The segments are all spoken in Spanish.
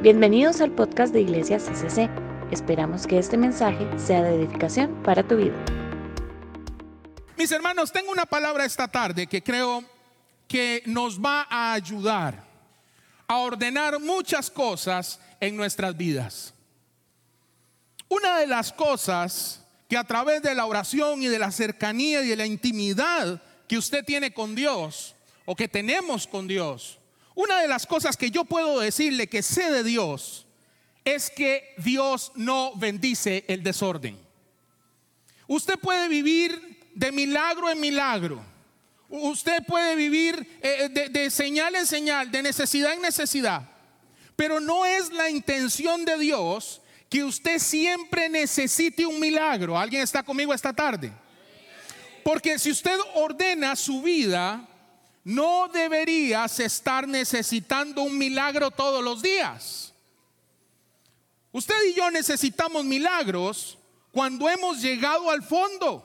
Bienvenidos al podcast de Iglesia CCC. Esperamos que este mensaje sea de edificación para tu vida. Mis hermanos, tengo una palabra esta tarde que creo que nos va a ayudar a ordenar muchas cosas en nuestras vidas. Una de las cosas que a través de la oración y de la cercanía y de la intimidad que usted tiene con Dios o que tenemos con Dios, una de las cosas que yo puedo decirle que sé de Dios es que Dios no bendice el desorden. Usted puede vivir de milagro en milagro. Usted puede vivir eh, de, de señal en señal, de necesidad en necesidad. Pero no es la intención de Dios que usted siempre necesite un milagro. ¿Alguien está conmigo esta tarde? Porque si usted ordena su vida, no deberías estar necesitando un milagro todos los días. Usted y yo necesitamos milagros cuando hemos llegado al fondo.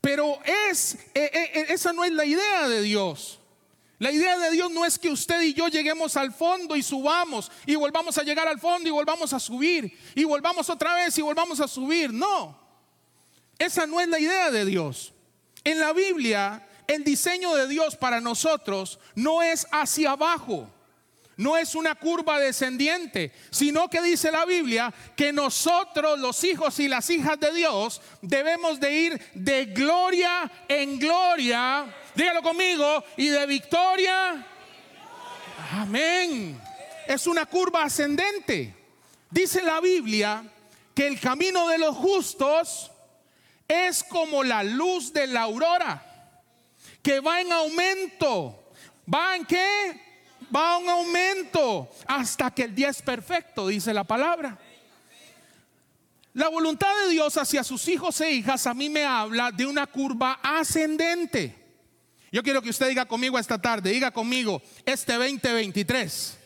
Pero es, eh, eh, esa no es la idea de Dios. La idea de Dios no es que usted y yo lleguemos al fondo y subamos y volvamos a llegar al fondo y volvamos a subir y volvamos otra vez y volvamos a subir. No, esa no es la idea de Dios. En la Biblia, el diseño de Dios para nosotros no es hacia abajo, no es una curva descendiente, sino que dice la Biblia que nosotros, los hijos y las hijas de Dios, debemos de ir de gloria en gloria dígalo conmigo, y de victoria. Amén. Es una curva ascendente. Dice la Biblia que el camino de los justos es como la luz de la aurora, que va en aumento. ¿Va en qué? Va en aumento hasta que el día es perfecto, dice la palabra. La voluntad de Dios hacia sus hijos e hijas a mí me habla de una curva ascendente. Yo quiero que usted diga conmigo esta tarde, diga conmigo, este 2023.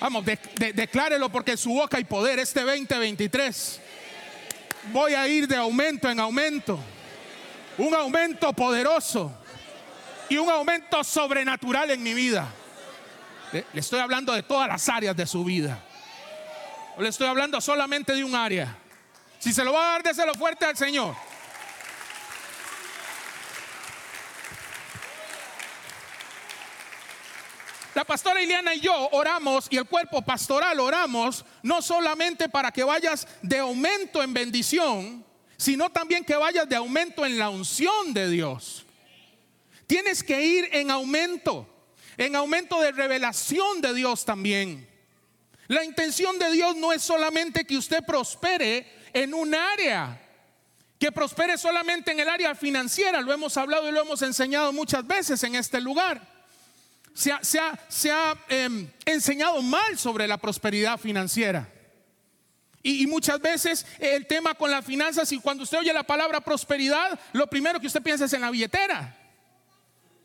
Vamos, declárelo porque en su boca hay poder, este 2023. Voy a ir de aumento en aumento. Un aumento poderoso y un aumento sobrenatural en mi vida. Le, estoy hablando de todas las áreas de su vida. O le estoy hablando solamente de un área. Si se lo va a dar, déselo fuerte al Señor. La pastora Ileana y yo oramos y el cuerpo pastoral oramos no solamente para que vayas de aumento en bendición, sino también que vayas de aumento en la unción de Dios. Tienes que ir en aumento, en aumento de revelación de Dios también. La intención de Dios no es solamente que usted prospere en un área, que prospere solamente en el área financiera, lo hemos hablado y lo hemos enseñado muchas veces en este lugar se ha, em, enseñado mal sobre la prosperidad financiera. Y, y, muchas veces el tema con las finanzas, y cuando usted oye la palabra prosperidad, lo primero que usted piensa es en la billetera.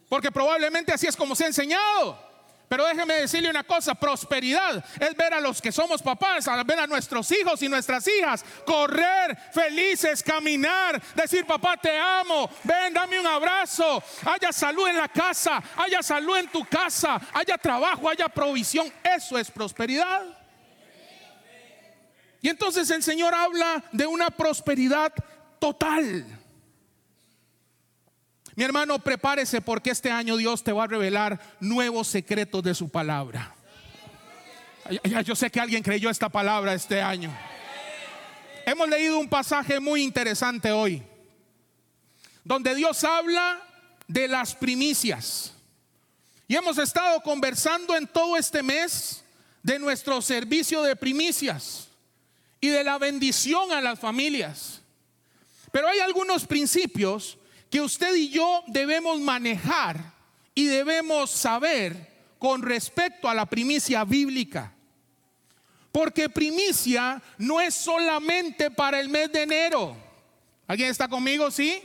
Porque probablemente así es como se ha enseñado. Pero déjeme decirle una cosa, prosperidad es ver a los que somos papás, ver a nuestros hijos y nuestras hijas correr felices, caminar, decir papá te amo, ven, dame un abrazo, haya salud en la casa, haya salud en tu casa, haya trabajo, haya provisión, eso es prosperidad. Y entonces el Señor habla de una prosperidad total. Mi hermano, prepárese porque este año Dios te va a revelar nuevos secretos de su palabra. Yo sé que alguien creyó esta palabra este año. Hemos leído un pasaje muy interesante hoy, donde Dios habla de las primicias. Y hemos estado conversando en todo este mes de nuestro servicio de primicias y de la bendición a las familias. Pero hay algunos principios que usted y yo debemos manejar y debemos saber con respecto a la primicia bíblica. Porque primicia no es solamente para el mes de enero. ¿Alguien está conmigo? ¿Sí?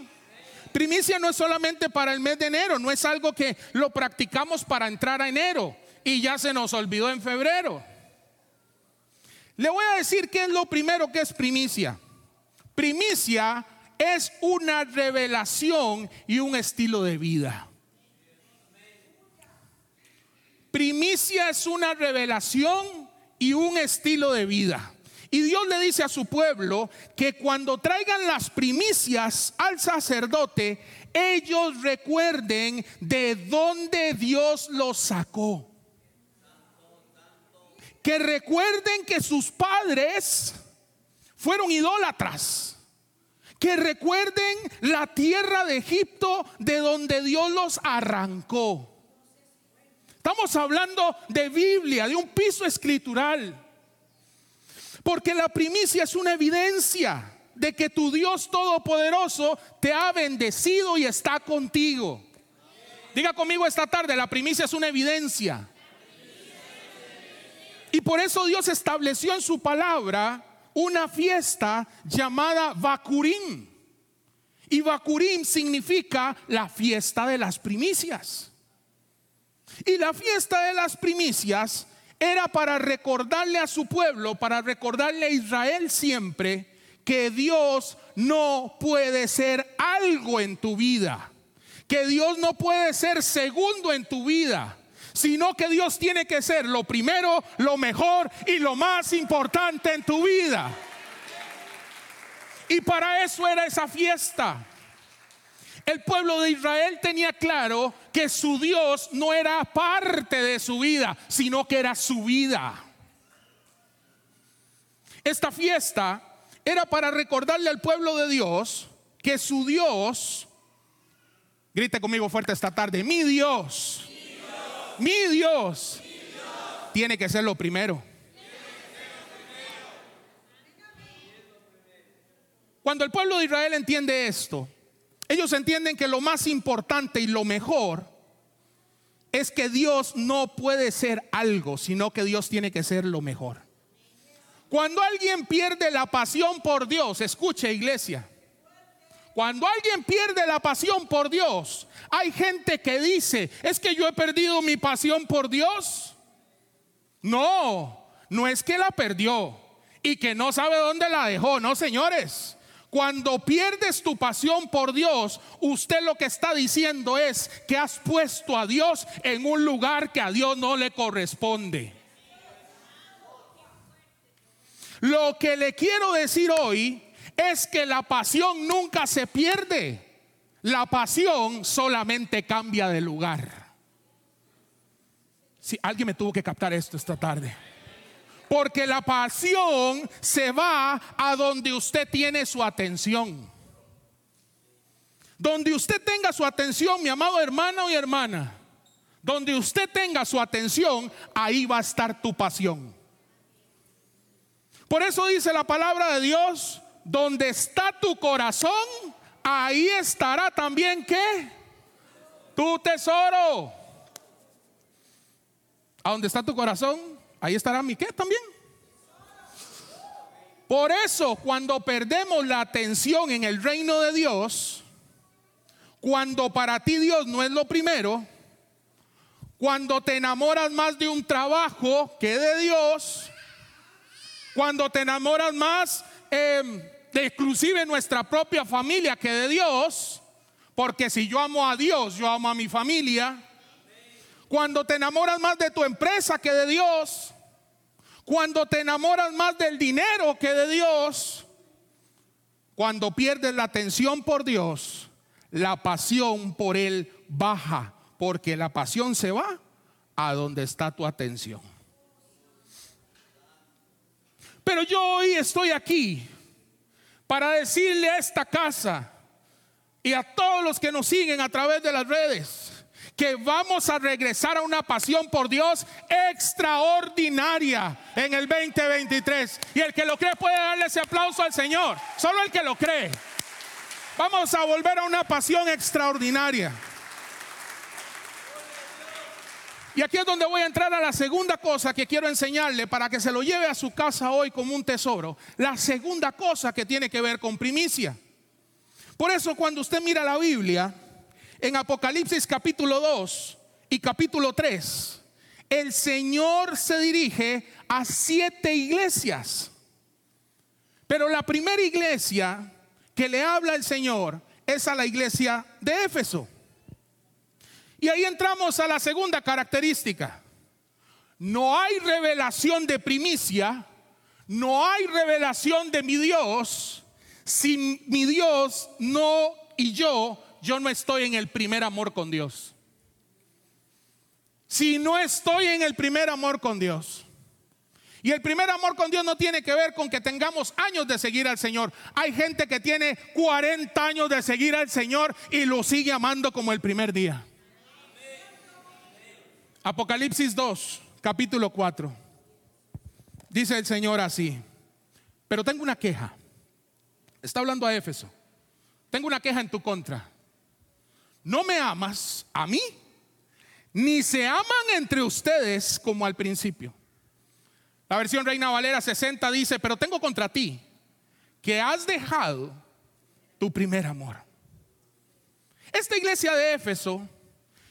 Primicia no es solamente para el mes de enero, no es algo que lo practicamos para entrar a enero y ya se nos olvidó en febrero. Le voy a decir qué es lo primero que es primicia. Primicia es una revelación y un estilo de vida. Primicia es una revelación y un estilo de vida. Y Dios le dice a su pueblo que cuando traigan las primicias al sacerdote, ellos recuerden de dónde Dios los sacó. Que recuerden que sus padres fueron idólatras. Que recuerden la tierra de Egipto de donde Dios los arrancó. Estamos hablando de Biblia, de un piso escritural. Porque la primicia es una evidencia de que tu Dios Todopoderoso te ha bendecido y está contigo. Diga conmigo esta tarde, la primicia es una evidencia. Y por eso Dios estableció en su palabra una fiesta llamada Bakurim. Y Bakurim significa la fiesta de las primicias. Y la fiesta de las primicias era para recordarle a su pueblo, para recordarle a Israel siempre que Dios no puede ser algo en tu vida, que Dios no puede ser segundo en tu vida, sino que Dios tiene que ser lo primero, lo mejor y lo más importante en tu vida. Y para eso era esa fiesta. El pueblo de Israel tenía claro que su Dios no era parte de su vida, sino que era su vida. Esta fiesta era para recordarle al pueblo de Dios que su Dios, grite conmigo fuerte esta tarde, mi Dios, mi Dios, tiene que ser lo primero. Cuando el pueblo de Israel entiende esto, ellos entienden que lo más importante y lo mejor es que Dios no puede ser algo, sino que Dios tiene que ser lo mejor. Cuando alguien pierde la pasión por Dios, escuche iglesia, cuando alguien pierde la pasión por Dios, hay gente que dice, es que yo he perdido mi pasión por Dios. No, no es que la perdió y que no sabe dónde la dejó, no señores. Cuando pierdes tu pasión por Dios, usted lo que está diciendo es que has puesto a Dios en un lugar que a Dios no le corresponde. Lo que le quiero decir hoy es que la pasión nunca se pierde. La pasión solamente cambia de lugar. Si alguien me tuvo que captar esto esta tarde. Porque la pasión se va a donde usted tiene su atención. Donde usted tenga su atención, mi amado hermano y hermana, donde usted tenga su atención, ahí va a estar tu pasión. Por eso dice la palabra de Dios, donde está tu corazón, ahí estará también qué? Tu tesoro. A donde está tu corazón, ahí estará mi qué también. Por eso cuando perdemos la atención en el reino de Dios, cuando para ti Dios no es lo primero, cuando te enamoras más de un trabajo que de Dios, cuando te enamoras más em, de inclusive nuestra propia familia que de Dios, porque si yo amo a Dios, yo amo a mi familia, cuando te enamoras más de tu empresa que de Dios, cuando te enamoras más del dinero que de Dios, cuando pierdes la atención por Dios, la pasión por Él baja, porque la pasión se va a donde está tu atención. Pero yo hoy estoy aquí para decirle a esta casa y a todos los que nos siguen a través de las redes, que vamos a regresar a una pasión por Dios extraordinaria en el 2023. Y el que lo cree puede darle ese aplauso al Señor. Solo el que lo cree. Vamos a volver a una pasión extraordinaria. Y aquí es donde voy a entrar a la segunda cosa que quiero enseñarle para que se lo lleve a su casa hoy como un tesoro. La segunda cosa que tiene que ver con primicia. Por eso cuando usted mira la Biblia, en Apocalipsis capítulo 2 y capítulo 3, el Señor se dirige a siete iglesias. Pero la primera iglesia que le habla el Señor es a la iglesia de Éfeso. Y ahí entramos a la segunda característica. no hay revelación de primicia, no hay revelación de mi Dios, si mi Dios no y yo, yo no estoy en el primer amor con Dios. Si no estoy en el primer amor con Dios. Y el primer amor con Dios no tiene que ver con que tengamos años de seguir al Señor. Hay gente que tiene 40 años de seguir al Señor y lo sigue amando como el primer día. Apocalipsis 2, capítulo 4. Dice el Señor así, pero tengo una queja. Está hablando a Éfeso. Tengo una queja en tu contra. No me amas a mí, ni se aman entre ustedes como al principio. La versión Reina Valera 60 dice, pero tengo contra ti que has dejado tu primer amor. Esta iglesia de Éfeso,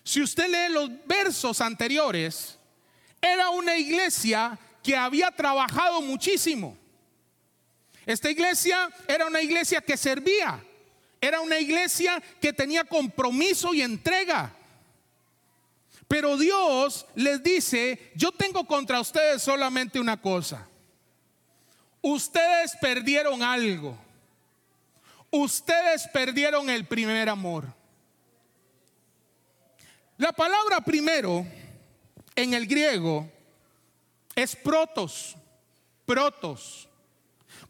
si usted lee los versos anteriores, era una iglesia que había trabajado muchísimo. Esta iglesia era una iglesia que servía, era una iglesia que tenía compromiso y entrega. Pero Dios les dice, yo tengo contra ustedes solamente una cosa. Ustedes perdieron algo. Ustedes perdieron el primer amor. La palabra primero en el griego es protos, protos.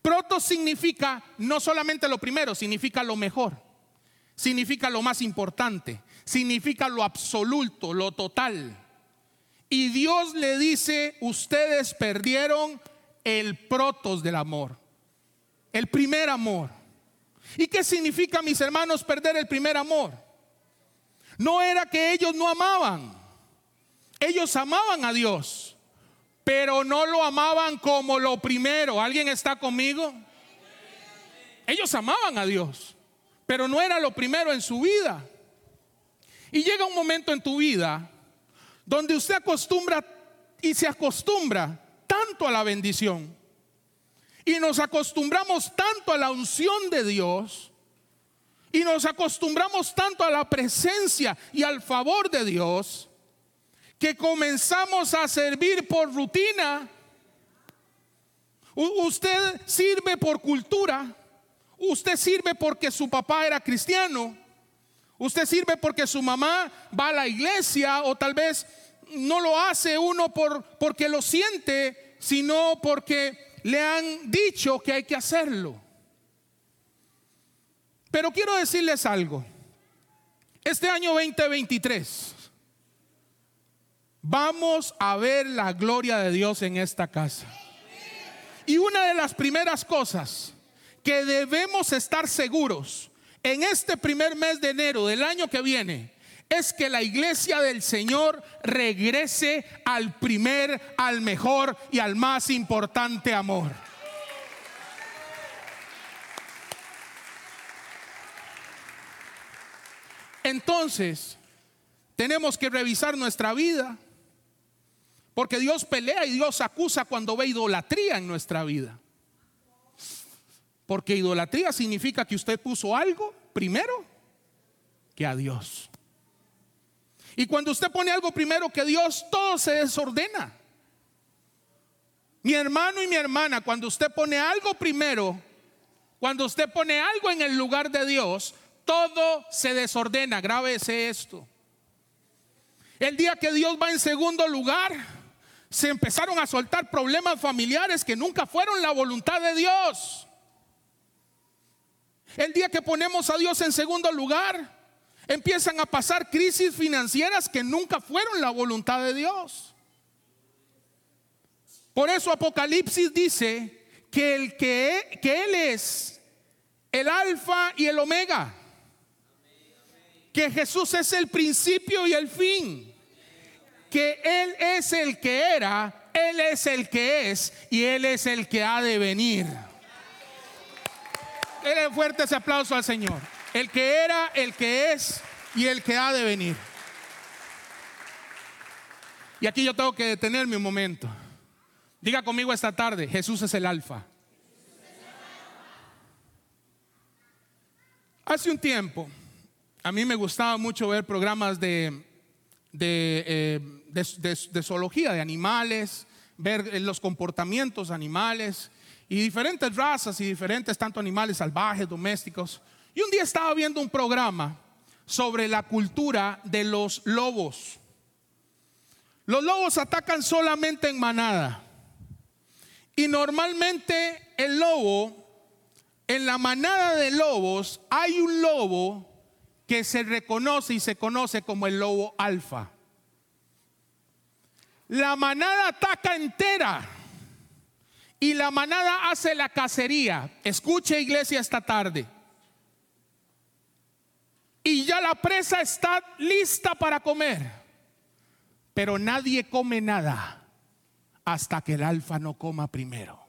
Protos significa no solamente lo primero, significa lo mejor, significa lo más importante, significa lo absoluto, lo total. Y Dios le dice, ustedes perdieron el protos del amor, el primer amor. ¿Y qué significa, mis hermanos, perder el primer amor? No era que ellos no amaban, ellos amaban a Dios, pero no lo amaban como lo primero. ¿Alguien está conmigo? Ellos amaban a Dios, pero no era lo primero en su vida. Y llega un momento en tu vida donde usted acostumbra y se acostumbra tanto a la bendición y nos acostumbramos tanto a la unción de Dios y nos acostumbramos tanto a la presencia y al favor de Dios que comenzamos a servir por rutina. usted sirve por cultura, usted sirve porque su papá era cristiano Usted sirve porque su mamá va a la iglesia o tal vez no lo hace uno por, porque lo siente, sino porque le han dicho que hay que hacerlo. Pero quiero decirles algo. Este año 2023 vamos a ver la gloria de Dios en esta casa. Y una de las primeras cosas que debemos estar seguros en este primer mes de enero del año que viene es que la iglesia del Señor regrese al primer, al mejor y al más importante amor. Entonces, tenemos que revisar nuestra vida, porque Dios pelea y Dios acusa cuando ve idolatría en nuestra vida. Porque idolatría significa que usted puso algo primero que a Dios. Y cuando usted pone algo primero que Dios, todo se desordena. Mi hermano y mi hermana, cuando usted pone algo primero, cuando usted pone algo en el lugar de Dios, todo se desordena. Grábese esto. El día que Dios va en segundo lugar, se empezaron a soltar problemas familiares que nunca fueron la voluntad de Dios. El día que ponemos a Dios en segundo lugar, empiezan a pasar crisis financieras que nunca fueron la voluntad de Dios. Por eso Apocalipsis dice que el que, que él es el alfa y el omega. Que Jesús es el principio y el fin. Que él es el que era, él es el que es y él es el que ha de venir. Denle fuerte ese aplauso al Señor. El que era, el que es y el que ha de venir. Y aquí yo tengo que detenerme un momento. Diga conmigo esta tarde, Jesús es el alfa. Hace un tiempo, a mí me gustaba mucho ver programas de de, eh, de zoología, de animales, ver los comportamientos animales y diferentes razas y diferentes tanto animales salvajes, domésticos. Y un día estaba viendo un programa sobre la cultura de los lobos. Los lobos atacan solamente en manada. Y normalmente el lobo, en la manada de lobos, hay un lobo que se reconoce y se conoce como el lobo alfa. La manada ataca entera y la manada hace la cacería. Escuche iglesia esta tarde. Y ya la presa está lista para comer. Pero nadie come nada hasta que el alfa no coma primero.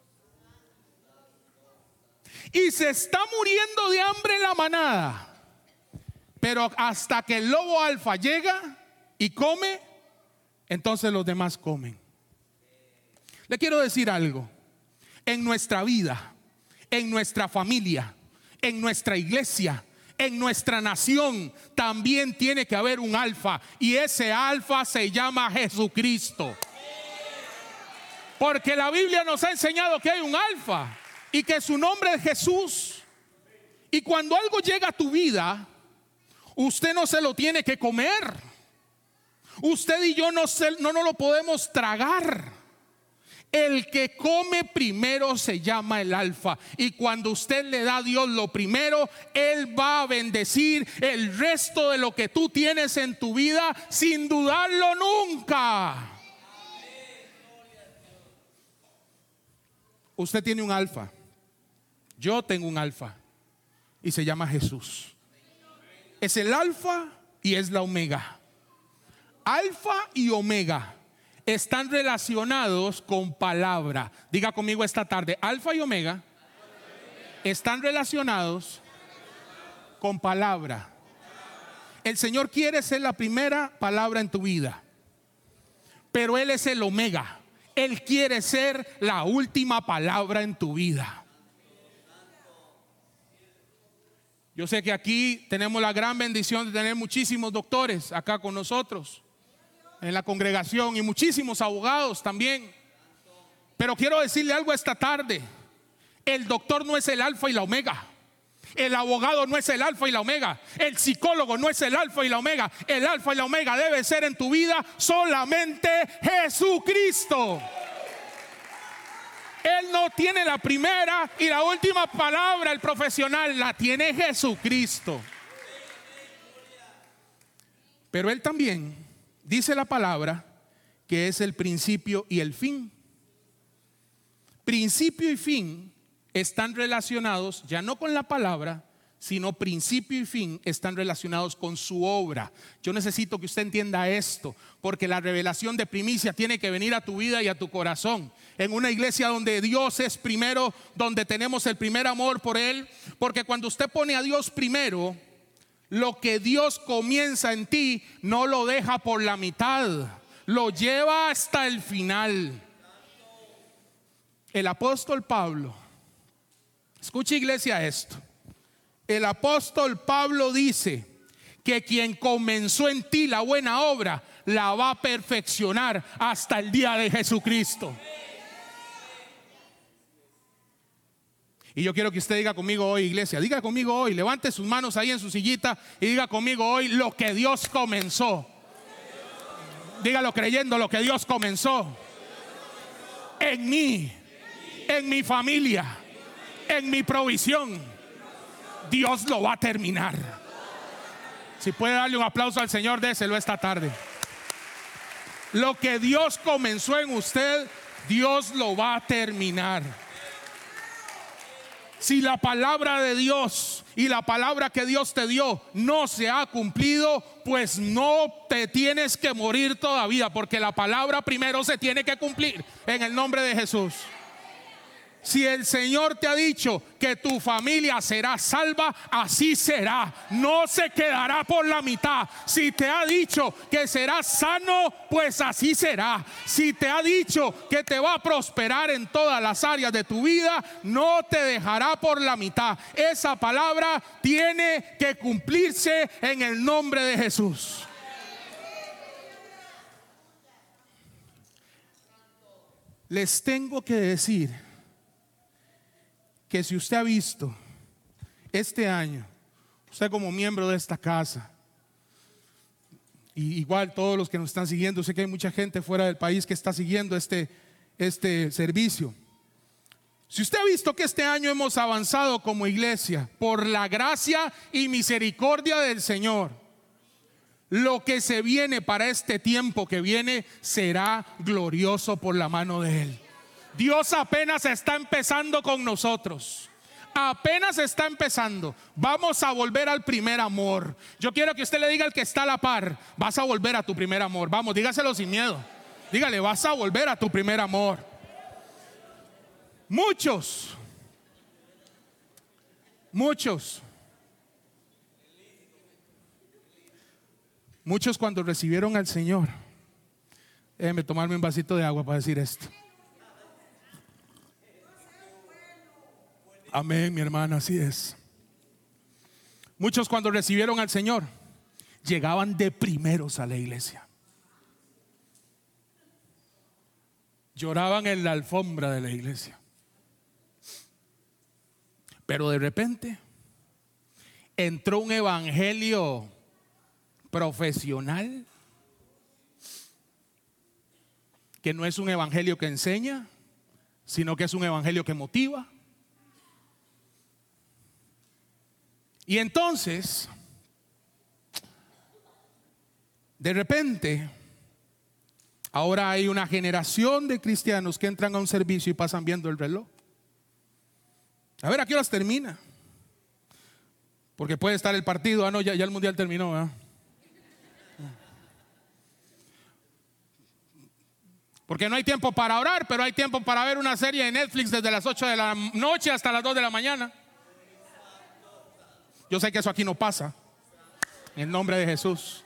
Y se está muriendo de hambre la manada. Pero hasta que el lobo alfa llega y come, entonces los demás comen. Le quiero decir algo. En nuestra vida, en nuestra familia, en nuestra iglesia, en nuestra nación también tiene que haber un alfa. Y ese alfa se llama Jesucristo. Porque la Biblia nos ha enseñado que hay un alfa y que su nombre es Jesús. Y cuando algo llega a tu vida, usted no se lo tiene que comer. Usted y yo no, no nos lo podemos tragar. El que come primero se llama el alfa. Y cuando usted le da a Dios lo primero, Él va a bendecir el resto de lo que tú tienes en tu vida sin dudarlo nunca. Usted tiene un alfa. Yo tengo un alfa. Y se llama Jesús. Es el alfa y es la omega. Alfa y Omega están relacionados con palabra. Diga conmigo esta tarde, Alfa y Omega están relacionados con palabra. El Señor quiere ser la primera palabra en tu vida, pero Él es el Omega. Él quiere ser la última palabra en tu vida. Yo sé que aquí tenemos la gran bendición de tener muchísimos doctores acá con nosotros en la congregación y muchísimos abogados también. Pero quiero decirle algo esta tarde. El doctor no es el alfa y la omega. El abogado no es el alfa y la omega. El psicólogo no es el alfa y la omega. El alfa y la omega debe ser en tu vida solamente Jesucristo. Él no tiene la primera y la última palabra, el profesional, la tiene Jesucristo. Pero Él también dice la palabra que es el principio y el fin. Principio y fin están relacionados ya no con la palabra, sino principio y fin están relacionados con su obra. Yo necesito que usted entienda esto, porque la revelación de primicia tiene que venir a tu vida y a tu corazón. En una iglesia donde Dios es primero, donde tenemos el primer amor por Él, porque cuando usted pone a Dios primero, lo que Dios comienza en ti no lo deja por la mitad, lo lleva hasta el final. El apóstol Pablo, escucha iglesia esto, el apóstol Pablo dice que quien comenzó en ti la buena obra, la va a perfeccionar hasta el día de Jesucristo. Y yo quiero que usted diga conmigo hoy, iglesia, diga conmigo hoy, levante sus manos ahí en su sillita y diga conmigo hoy lo que Dios comenzó. Dígalo creyendo lo que Dios comenzó. En mí, en mi familia, en mi provisión. Dios lo va a terminar. Si puede darle un aplauso al Señor, déselo esta tarde. Lo que Dios comenzó en usted, Dios lo va a terminar. Si la palabra de Dios y la palabra que Dios te dio no se ha cumplido, pues no te tienes que morir todavía, porque la palabra primero se tiene que cumplir en el nombre de Jesús. Si el Señor te ha dicho que tu familia será salva, así será. No se quedará por la mitad. Si te ha dicho que serás sano, pues así será. Si te ha dicho que te va a prosperar en todas las áreas de tu vida, no te dejará por la mitad. Esa palabra tiene que cumplirse en el nombre de Jesús. Les tengo que decir que si usted ha visto este año, usted como miembro de esta casa, y igual todos los que nos están siguiendo, sé que hay mucha gente fuera del país que está siguiendo este, este servicio. Si usted ha visto que este año hemos avanzado como iglesia por la gracia y misericordia del Señor, lo que se viene para este tiempo que viene será glorioso por la mano de Él. Dios apenas está empezando con nosotros. Apenas está empezando. Vamos a volver al primer amor. Yo quiero que usted le diga al que está a la par, vas a volver a tu primer amor. Vamos, dígaselo sin miedo. Dígale, vas a volver a tu primer amor. Muchos, muchos Muchos cuando recibieron al Señor, déjenme tomarme un vasito de agua para decir esto. Amén, mi hermana, así es. Muchos cuando recibieron al Señor, llegaban de primeros a la iglesia. Lloraban en la alfombra de la iglesia. Pero de repente entró un evangelio profesional, que no es un evangelio que enseña, sino que es un evangelio que motiva. Y entonces, de repente, ahora hay una generación de cristianos que entran a un servicio y pasan viendo el reloj. A ver, ¿a qué horas termina? Porque puede estar el partido, ah, no, ya, el mundial terminó. Porque no hay tiempo para orar, pero hay tiempo para ver una serie de Netflix desde las 8 de la noche hasta las 2 de la mañana. Yo sé que eso aquí no pasa. En nombre de Jesús.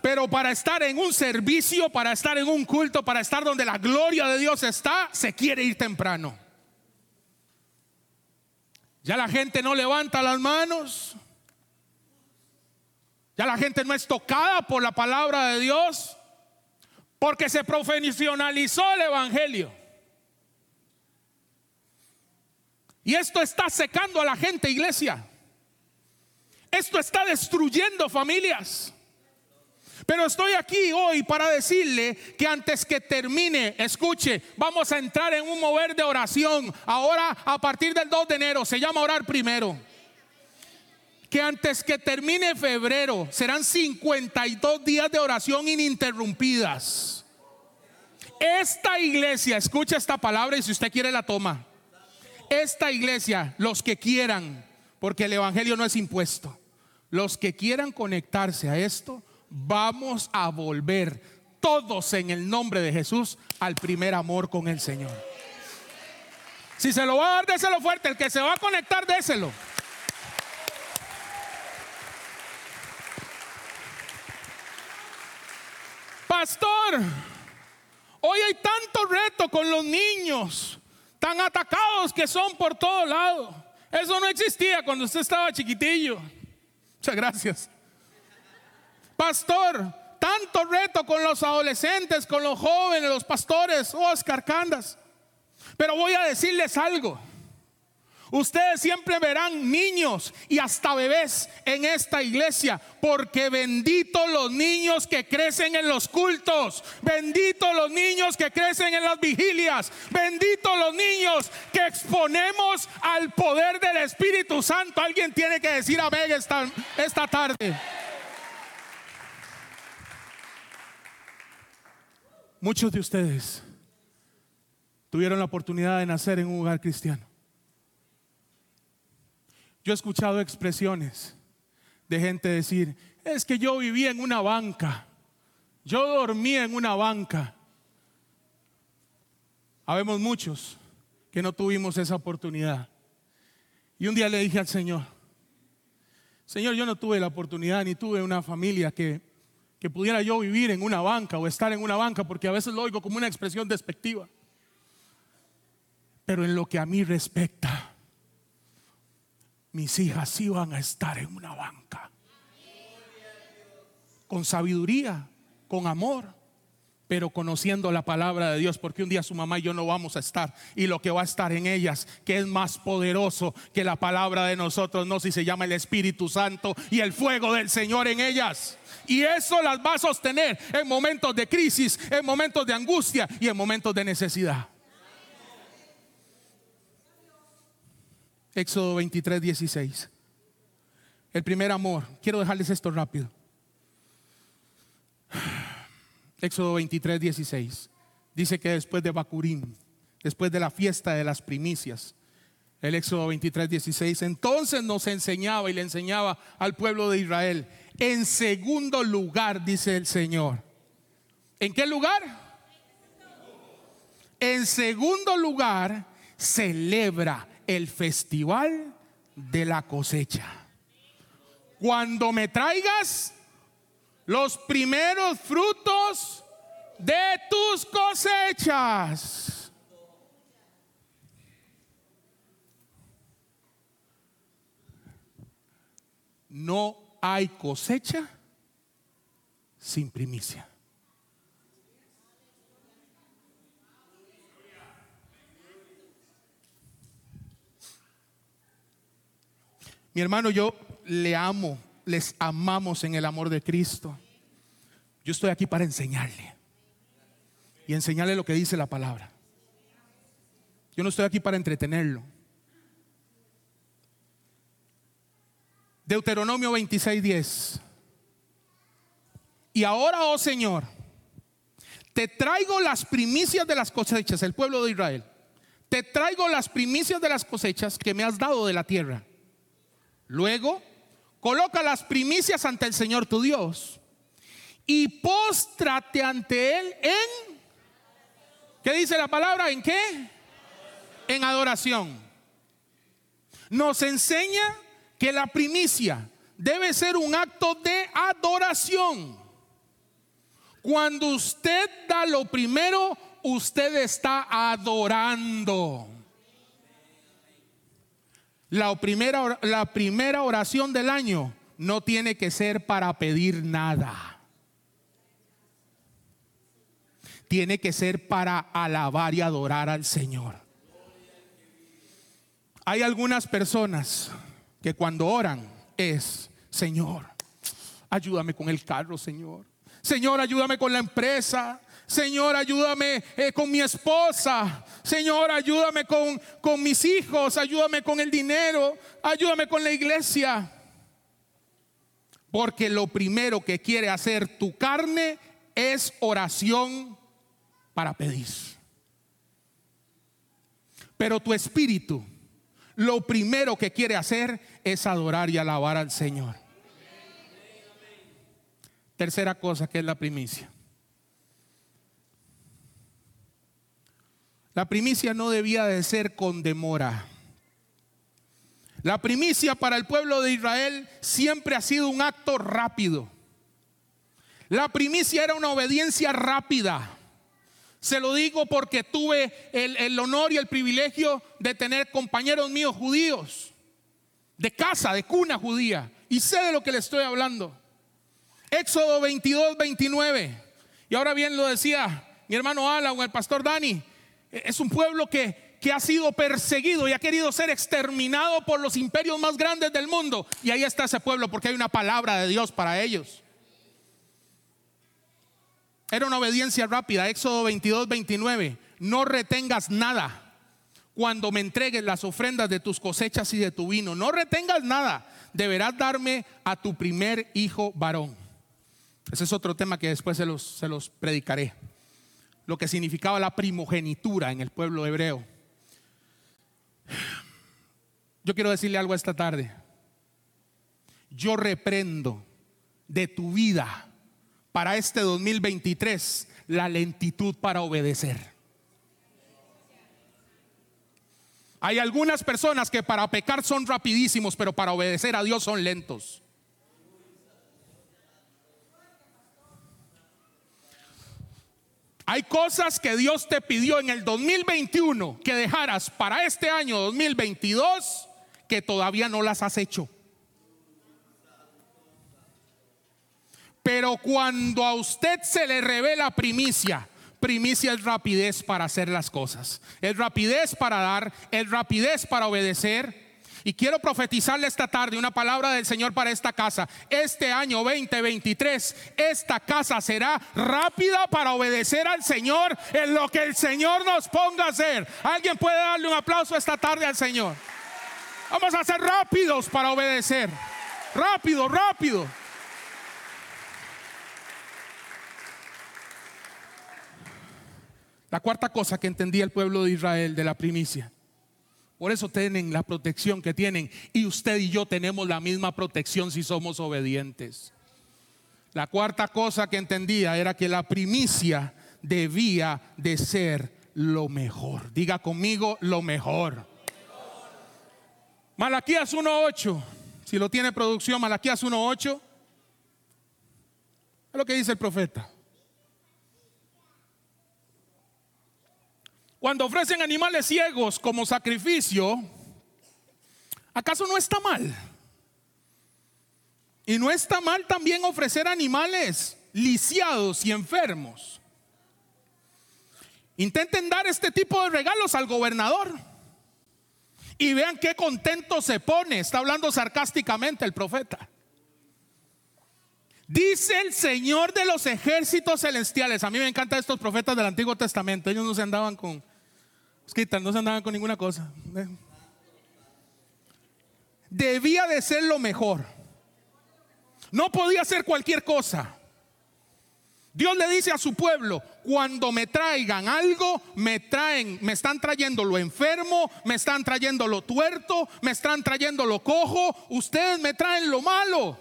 Pero para estar en un servicio, para estar en un culto, para estar donde la gloria de Dios está, se quiere ir temprano. Ya la gente no levanta las manos. Ya la gente no es tocada por la palabra de Dios. Porque se profesionalizó el Evangelio. Y esto está secando a la gente, iglesia. Esto está destruyendo familias. Pero estoy aquí hoy para decirle que antes que termine, escuche, vamos a entrar en un mover de oración. Ahora, a partir del 2 de enero, se llama orar primero. Que antes que termine febrero, serán 52 días de oración ininterrumpidas. Esta iglesia, escucha esta palabra y si usted quiere la toma. Esta iglesia, los que quieran, porque el Evangelio no es impuesto, los que quieran conectarse a esto, vamos a volver todos en el nombre de Jesús al primer amor con el Señor. Si se lo va a dar, déselo fuerte. El que se va a conectar, déselo. Pastor, Hoy hay tanto reto con los niños, tan atacados que son por todo lado. Eso no existía cuando usted estaba chiquitillo. Muchas gracias. Pastor, tanto reto con los adolescentes, con los jóvenes, los pastores, Oscar Candas. Pero voy a decirles algo. Ustedes siempre verán niños y hasta bebés en esta iglesia, porque bendito los niños que crecen en los cultos, bendito los niños que crecen en las vigilias, bendito los niños que exponemos al poder del Espíritu Santo. Alguien tiene que decir amén esta, esta tarde. Muchos de ustedes tuvieron la oportunidad de nacer en un hogar cristiano. Yo he escuchado expresiones de gente decir, es que yo vivía en una banca, yo dormía en una banca. Habemos muchos que no tuvimos esa oportunidad. Y un día le dije al Señor, Señor, yo no tuve la oportunidad ni tuve una familia que, que pudiera yo vivir en una banca o estar en una banca, porque a veces lo oigo como una expresión despectiva. Pero en lo que a mí respecta, mis hijas iban a estar en una banca. Con sabiduría, con amor, pero conociendo la palabra de Dios, porque un día su mamá y yo no vamos a estar, y lo que va a estar en ellas, que es más poderoso que la palabra de nosotros, no si se llama el Espíritu Santo y el fuego del Señor en ellas. Y eso las va a sostener en momentos de crisis, en momentos de angustia y en momentos de necesidad. Éxodo 23, 16. El primer amor. Quiero dejarles esto rápido. Éxodo 23, 16. Dice que después de Bacurín, después de la fiesta de las primicias, el Éxodo 23, 16, entonces nos enseñaba y le enseñaba al pueblo de Israel. En segundo lugar, dice el Señor. ¿En qué lugar? En segundo lugar, celebra el festival de la cosecha. Cuando me traigas los primeros frutos de tus cosechas. No hay cosecha sin primicia. Mi hermano, yo le amo les amamos en el amor de Cristo. Yo estoy aquí para enseñarle y enseñarle lo que dice la palabra. Yo no estoy aquí para entretenerlo. Deuteronomio 26:10. Y ahora, oh Señor, te traigo las primicias de las cosechas, el pueblo de Israel. Te traigo las primicias de las cosechas que me has dado de la tierra. Luego, Coloca las primicias ante el Señor tu Dios y póstrate ante Él en... ¿Qué dice la palabra? ¿En qué? En adoración. Nos enseña que la primicia debe ser un acto de adoración. Cuando usted da lo primero, usted está adorando. La primera, la primera oración del año no tiene que ser para pedir nada. Tiene que ser para alabar y adorar al Señor. Hay algunas personas que cuando oran es, Señor, ayúdame con el carro, Señor. Señor, ayúdame con la empresa. Señor, ayúdame eh, con mi esposa. Señor, ayúdame con, con mis hijos. Ayúdame con el dinero. Ayúdame con la iglesia. Porque lo primero que quiere hacer tu carne es oración para pedir. Pero tu espíritu, lo primero que quiere hacer es adorar y alabar al Señor. Tercera cosa que es la primicia. La primicia no debía de ser con demora. La primicia para el pueblo de Israel siempre ha sido un acto rápido. La primicia era una obediencia rápida. Se lo digo porque tuve el, honor y el privilegio de tener compañeros míos judíos, de casa, de cuna judía, y sé de lo que le estoy hablando. Éxodo 22, 29. Y ahora bien lo decía mi hermano Alan el pastor Dani, es un pueblo que, que ha sido perseguido y ha querido ser exterminado por los imperios más grandes del mundo. Y ahí está ese pueblo porque hay una palabra de Dios para ellos. Era una obediencia rápida. Éxodo 22, 29. No retengas nada cuando me entregues las ofrendas de tus cosechas y de tu vino. No retengas nada. Deberás darme a tu primer hijo varón. Ese es otro tema que después se los, se los predicaré lo que significaba la primogenitura en el pueblo hebreo. Yo quiero decirle algo esta tarde. Yo reprendo de tu vida para este 2023 la lentitud para obedecer. Hay algunas personas que para pecar son rapidísimos, pero para obedecer a Dios son lentos. Hay cosas que Dios te pidió en el 2021 que dejaras para este año 2022 que todavía no las has hecho. Pero cuando a usted se le revela primicia, primicia es rapidez para hacer las cosas, es rapidez para dar, es rapidez para obedecer. Y quiero profetizarle esta tarde una palabra del Señor para esta casa. Este año 2023, esta casa será rápida para obedecer al Señor en lo que el Señor nos ponga a hacer. ¿Alguien puede darle un aplauso esta tarde al Señor? Vamos a ser rápidos para obedecer. Rápido, rápido. La cuarta cosa que entendía el pueblo de Israel de la primicia. Por eso tienen la protección que tienen. Y usted y yo tenemos la misma protección si somos obedientes. La cuarta cosa que entendía era que la primicia debía de ser lo mejor. Diga conmigo lo mejor. Malaquías 1.8. Si lo tiene producción, Malaquías 1.8. Es lo que dice el profeta. Cuando ofrecen animales ciegos como sacrificio, ¿acaso no está mal? Y no está mal también ofrecer animales lisiados y enfermos. Intenten dar este tipo de regalos al gobernador. Y vean qué contento se pone. Está hablando sarcásticamente el profeta. Dice el Señor de los ejércitos celestiales. A mí me encantan estos profetas del Antiguo Testamento. Ellos no se andaban con no se andaban con ninguna cosa. Debía de ser lo mejor. No podía ser cualquier cosa. Dios le dice a su pueblo, cuando me traigan algo, me traen, me están trayendo lo enfermo, me están trayendo lo tuerto, me están trayendo lo cojo, ustedes me traen lo malo.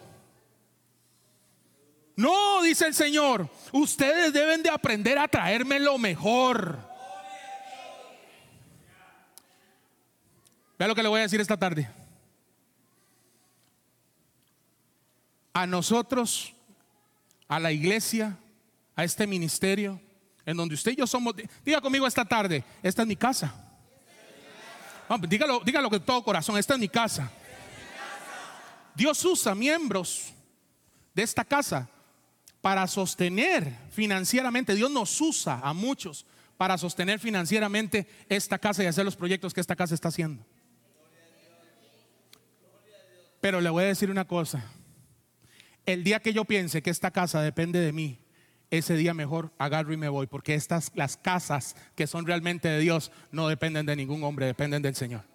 No, dice el Señor, ustedes deben de aprender a traerme lo mejor. Vea lo que le voy a decir esta tarde. A nosotros, a la iglesia, a este ministerio, en donde usted y yo somos, diga conmigo esta tarde, esta es mi casa. dígalo, dígalo con todo corazón, esta es mi casa. Dios usa miembros de esta casa para sostener financieramente. Dios nos usa a muchos para sostener financieramente esta casa y hacer los proyectos que esta casa está haciendo. Pero le voy a decir una cosa. El día que yo piense que esta casa depende de mí, ese día mejor agarro y me voy, porque estas las casas que son realmente de Dios no dependen de ningún hombre, dependen del Señor.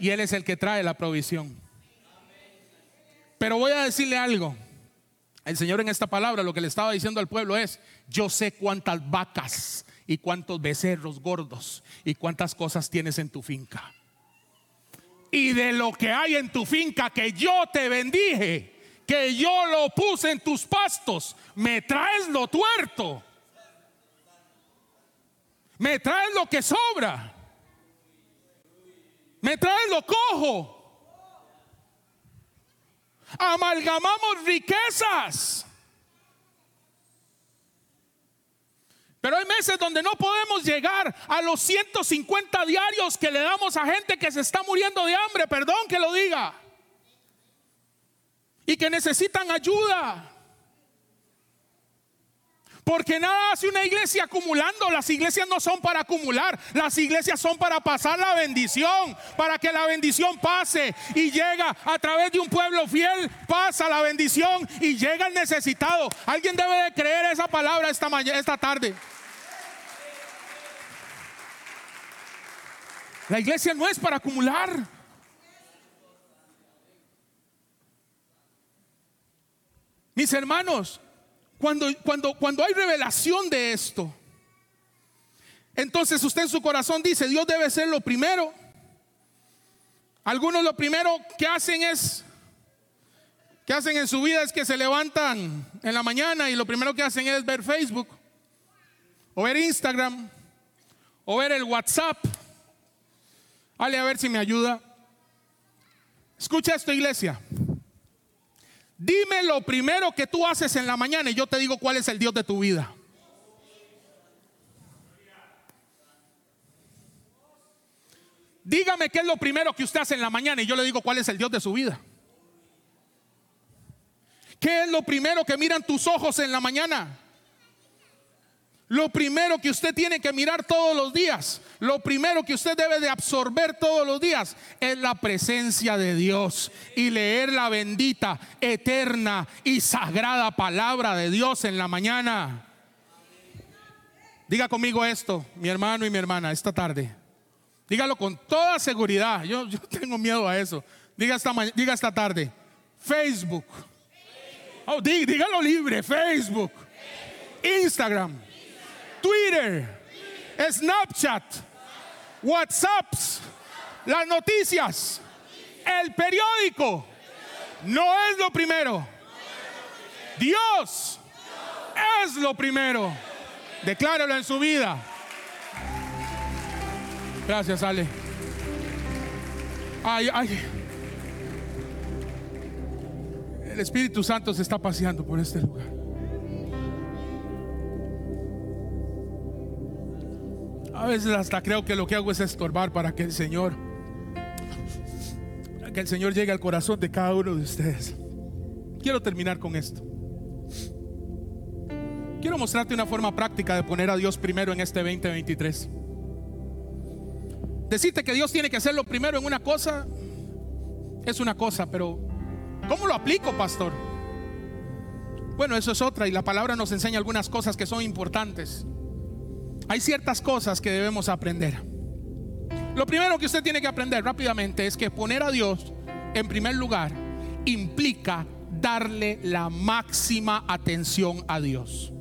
Y él es el que trae la provisión. Pero voy a decirle algo. El Señor en esta palabra lo que le estaba diciendo al pueblo es, yo sé cuántas vacas y cuántos becerros gordos y cuántas cosas tienes en tu finca y de lo que hay en tu finca que yo te bendije, que yo lo puse en tus pastos, me traes lo tuerto. Me traes lo que sobra. Me traes lo cojo. Amalgamamos riquezas. Pero hay meses donde no podemos llegar a los 150 diarios que le damos a gente que se está muriendo de hambre, perdón que lo diga, y que necesitan ayuda. Porque nada hace una iglesia acumulando. Las iglesias no son para acumular. Las iglesias son para pasar la bendición. Para que la bendición pase y llega a través de un pueblo fiel. Pasa la bendición y llega el necesitado. Alguien debe de creer esa palabra esta, mañana, esta tarde. La iglesia no es para acumular. Mis hermanos, cuando, cuando, cuando hay revelación de esto, entonces usted en su corazón dice, Dios debe ser lo primero. Algunos lo primero que hacen es, que hacen en su vida es que se levantan en la mañana y lo primero que hacen es ver Facebook, o ver Instagram, o ver el WhatsApp. Dale a ver si me ayuda. Escucha esto, iglesia. Dime lo primero que tú haces en la mañana y yo te digo cuál es el Dios de tu vida. Dígame qué es lo primero que usted hace en la mañana y yo le digo cuál es el Dios de su vida. ¿Qué ¿Qué es lo primero que miran tus ojos en la mañana? Lo primero que usted tiene que mirar todos los días, lo primero que usted debe de absorber todos los días es la presencia de Dios y leer la bendita, eterna y sagrada palabra de Dios en la mañana. Diga conmigo esto, mi hermano y mi hermana, esta tarde. Dígalo con toda seguridad. Yo, yo tengo miedo a eso. Diga esta, diga esta tarde. Facebook. Oh, dígalo libre. Facebook. Instagram Twitter, Snapchat, WhatsApps, las noticias, el periódico. No es lo primero. Dios es lo primero. Decláralo en su vida. Gracias, Ale. Ay, ay. El Espíritu Santo se está paseando por este lugar. A veces hasta creo que lo que hago es estorbar para que el Señor, que el Señor llegue al corazón de cada uno de ustedes. Quiero terminar con esto. Quiero mostrarte una forma práctica de poner a Dios primero en este 2023. Decirte que Dios tiene que hacerlo primero en una cosa es una cosa, pero ¿cómo lo aplico, pastor? Bueno, eso es otra y la palabra nos enseña algunas cosas que son importantes. Hay ciertas cosas que debemos aprender. Lo primero que usted tiene que aprender rápidamente es que poner a Dios en primer lugar implica darle la máxima atención a Dios.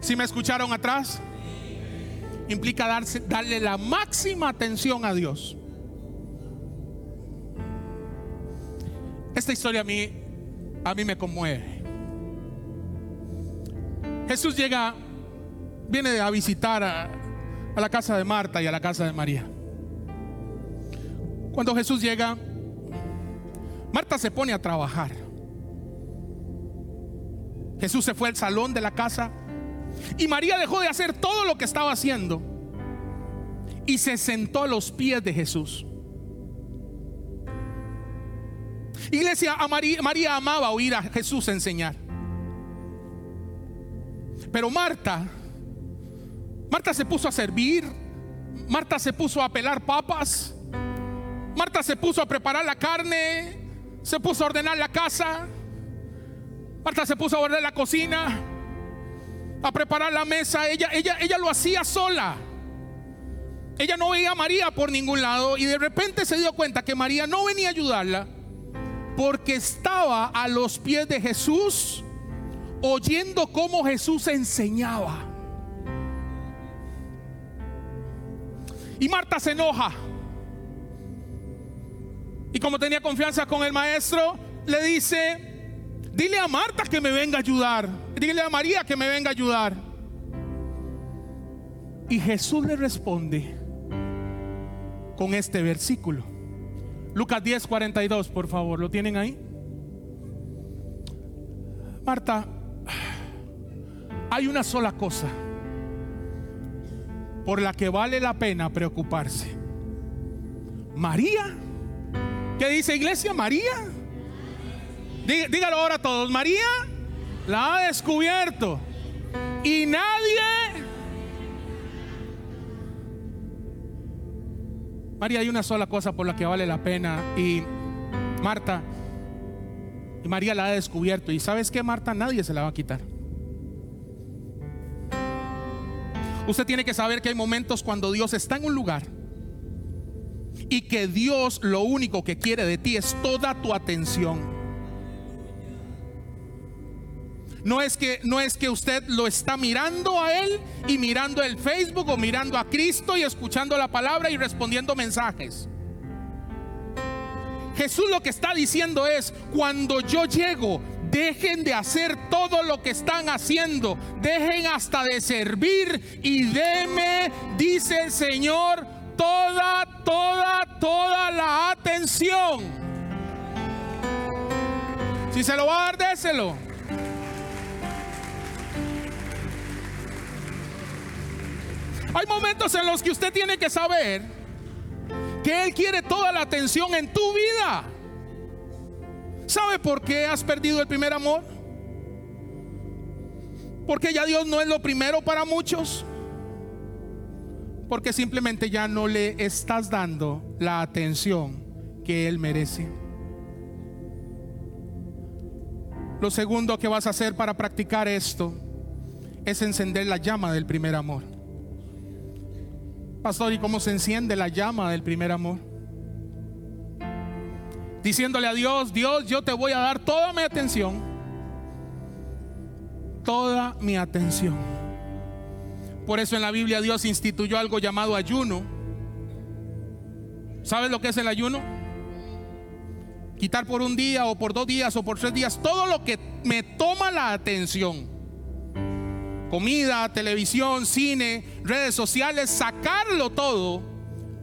Si me escucharon atrás? Implica darle la máxima atención a Dios. Esta historia a mí, a mí me conmueve. Jesús llega viene a visitar a, la casa de Marta y a la casa de María. Cuando Jesús llega, Marta se pone a trabajar. Jesús se fue al salón de la casa y María dejó de hacer todo lo que estaba haciendo y se sentó a los pies de Jesús. Iglesia, María, María amaba oír a Jesús enseñar. Pero Marta Marta se puso a servir. Marta se puso a pelar papas. Marta se puso a preparar la carne. Se puso a ordenar la casa. Marta se puso a ordenar la cocina. A preparar la mesa. Ella, ella, ella lo hacía sola. Ella no veía a María por ningún lado. Y de repente se dio cuenta que María no venía a ayudarla. Porque estaba a los pies de Jesús. Oyendo cómo Jesús enseñaba. Y Marta se enoja. Y como tenía confianza con el maestro, le dice, dile a Marta que me venga a ayudar. Dile a María que me venga a ayudar. Y Jesús le responde con este versículo. Lucas 10, 42, por favor, ¿lo tienen ahí? Marta, hay una sola cosa por la que vale la pena preocuparse. María, ¿qué dice iglesia? María. Dígalo ahora a todos, María la ha descubierto y nadie... María, hay una sola cosa por la que vale la pena y Marta, y María la ha descubierto y sabes que Marta nadie se la va a quitar. Usted tiene que saber que hay momentos cuando Dios está en un lugar y que Dios lo único que quiere de ti es toda tu atención. No es que no es que usted lo está mirando a él y mirando el Facebook o mirando a Cristo y escuchando la palabra y respondiendo mensajes. Jesús lo que está diciendo es, cuando yo llego, Dejen de hacer todo lo que están haciendo. Dejen hasta de servir y deme, dice el Señor, toda, toda, toda la atención. Si se lo va a dar, déselo. Hay momentos en los que usted tiene que saber que Él quiere toda la atención en tu vida. ¿Sabe por qué has perdido el primer amor? Porque ya Dios no es lo primero para muchos. Porque simplemente ya no le estás dando la atención que Él merece. Lo segundo que vas a hacer para practicar esto es encender la llama del primer amor. Pastor, ¿y cómo se enciende la llama del primer amor? Diciéndole a Dios, Dios, yo te voy a dar toda mi atención. Toda mi atención. Por eso en la Biblia Dios instituyó algo llamado ayuno. ¿Sabes lo que es el ayuno? Quitar por un día o por dos días o por tres días todo lo que me toma la atención comida, televisión, cine, redes sociales, sacarlo todo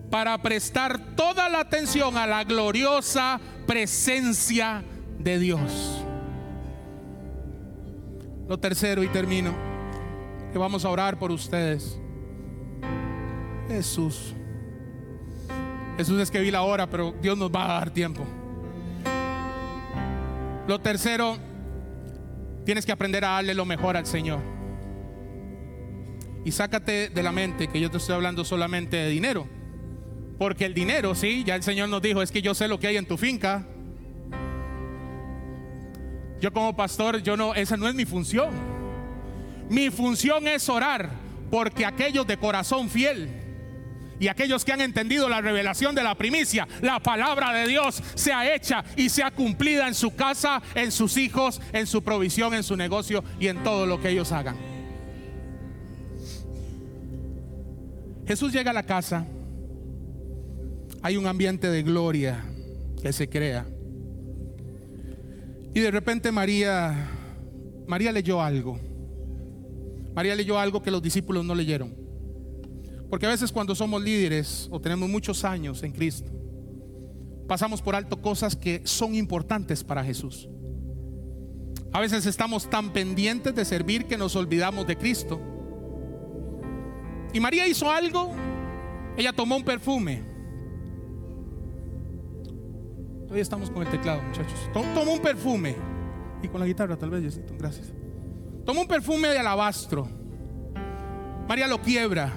para prestar toda la atención a la gloriosa presencia de Dios. Lo tercero y termino, que vamos a orar por ustedes. Jesús. Jesús es que vi la hora, pero Dios nos va a dar tiempo. Lo tercero, tienes que aprender a darle lo mejor al Señor. Y sácate de la mente que yo te estoy hablando solamente de dinero. Porque el dinero, sí, ya el Señor nos dijo, es que yo sé lo que hay en tu finca. Yo como pastor, yo no, esa no es mi función. Mi función es orar porque aquellos de corazón fiel y aquellos que han entendido la revelación de la primicia, la palabra de Dios sea hecha y sea cumplida en su casa, en sus hijos, en su provisión, en su negocio y en todo lo que ellos hagan. Jesús llega a la casa, hay un ambiente de gloria que se crea. Y de repente María, María leyó algo. María leyó algo que los discípulos no leyeron. Porque a veces cuando somos líderes o tenemos muchos años en Cristo, pasamos por alto cosas que son importantes para Jesús. A veces estamos tan pendientes de servir que nos olvidamos de Cristo. Y María hizo algo. Ella tomó un perfume. Hoy estamos con el teclado, muchachos. Tomó un perfume. Y con la guitarra, tal vez, Gracias. Tomó un perfume de alabastro. María lo quiebra.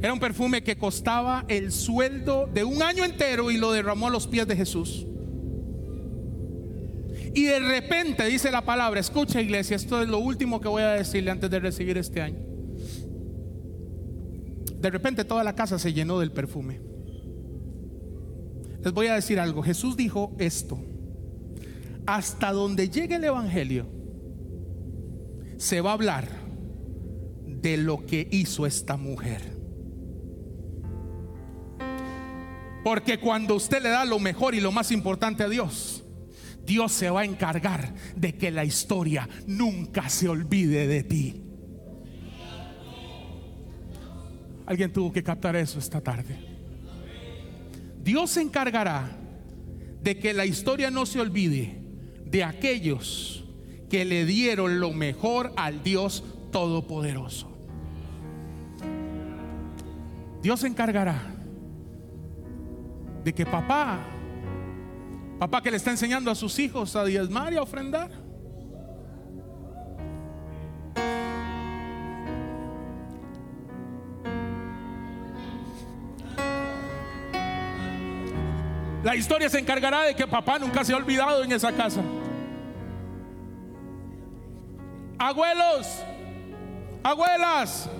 Era un perfume que costaba el sueldo de un año entero y lo derramó a los pies de Jesús. Y de repente dice la palabra, escucha iglesia, esto es lo último que voy a decirle antes de recibir este año. De repente toda la casa se llenó del perfume. Les voy a decir algo. Jesús dijo esto. Hasta donde llegue el Evangelio, se va a hablar de lo que hizo esta mujer. Porque cuando usted le da lo mejor y lo más importante a Dios, Dios se va a encargar de que la historia nunca se olvide de ti. Alguien tuvo que captar eso esta tarde. Dios se encargará de que la historia no se olvide de aquellos que le dieron lo mejor al Dios Todopoderoso. Dios se encargará de que papá, papá que le está enseñando a sus hijos a diezmar y a ofrendar, La historia se encargará de que papá nunca se ha olvidado en esa casa. Abuelos, abuelas,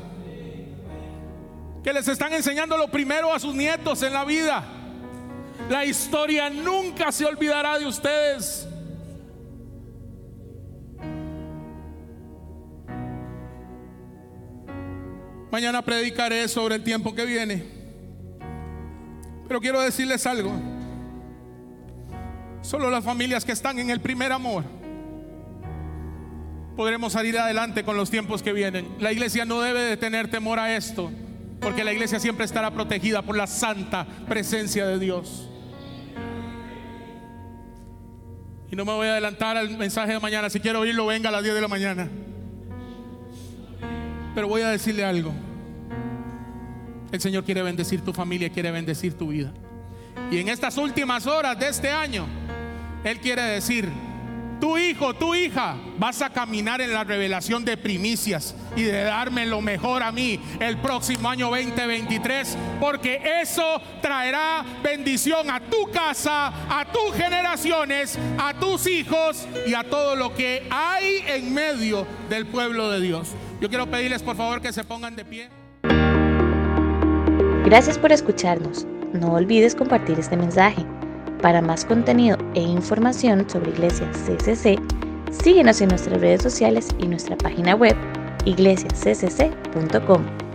que les están enseñando lo primero a sus nietos en la vida. La historia nunca se olvidará de ustedes. Mañana predicaré sobre el tiempo que viene. Pero quiero decirles algo. Solo las familias que están en el primer amor podremos salir adelante con los tiempos que vienen. La iglesia no debe de tener temor a esto, porque la iglesia siempre estará protegida por la santa presencia de Dios. Y no me voy a adelantar al mensaje de mañana. Si quiero oírlo, venga a las 10 de la mañana. Pero voy a decirle algo. El Señor quiere bendecir tu familia, quiere bendecir tu vida. Y en estas últimas horas de este año, Él quiere decir, tu hijo, tu hija, vas a caminar en la revelación de primicias y de darme lo mejor a mí el próximo año 2023, porque eso traerá bendición a tu casa, a tus generaciones, a tus hijos y a todo lo que hay en medio del pueblo de Dios. Yo quiero pedirles por favor que se pongan de pie. Gracias por escucharnos. No olvides compartir este mensaje. Para más contenido e información sobre Iglesia CCC, síguenos en nuestras redes sociales y nuestra página web iglesiaccc.com.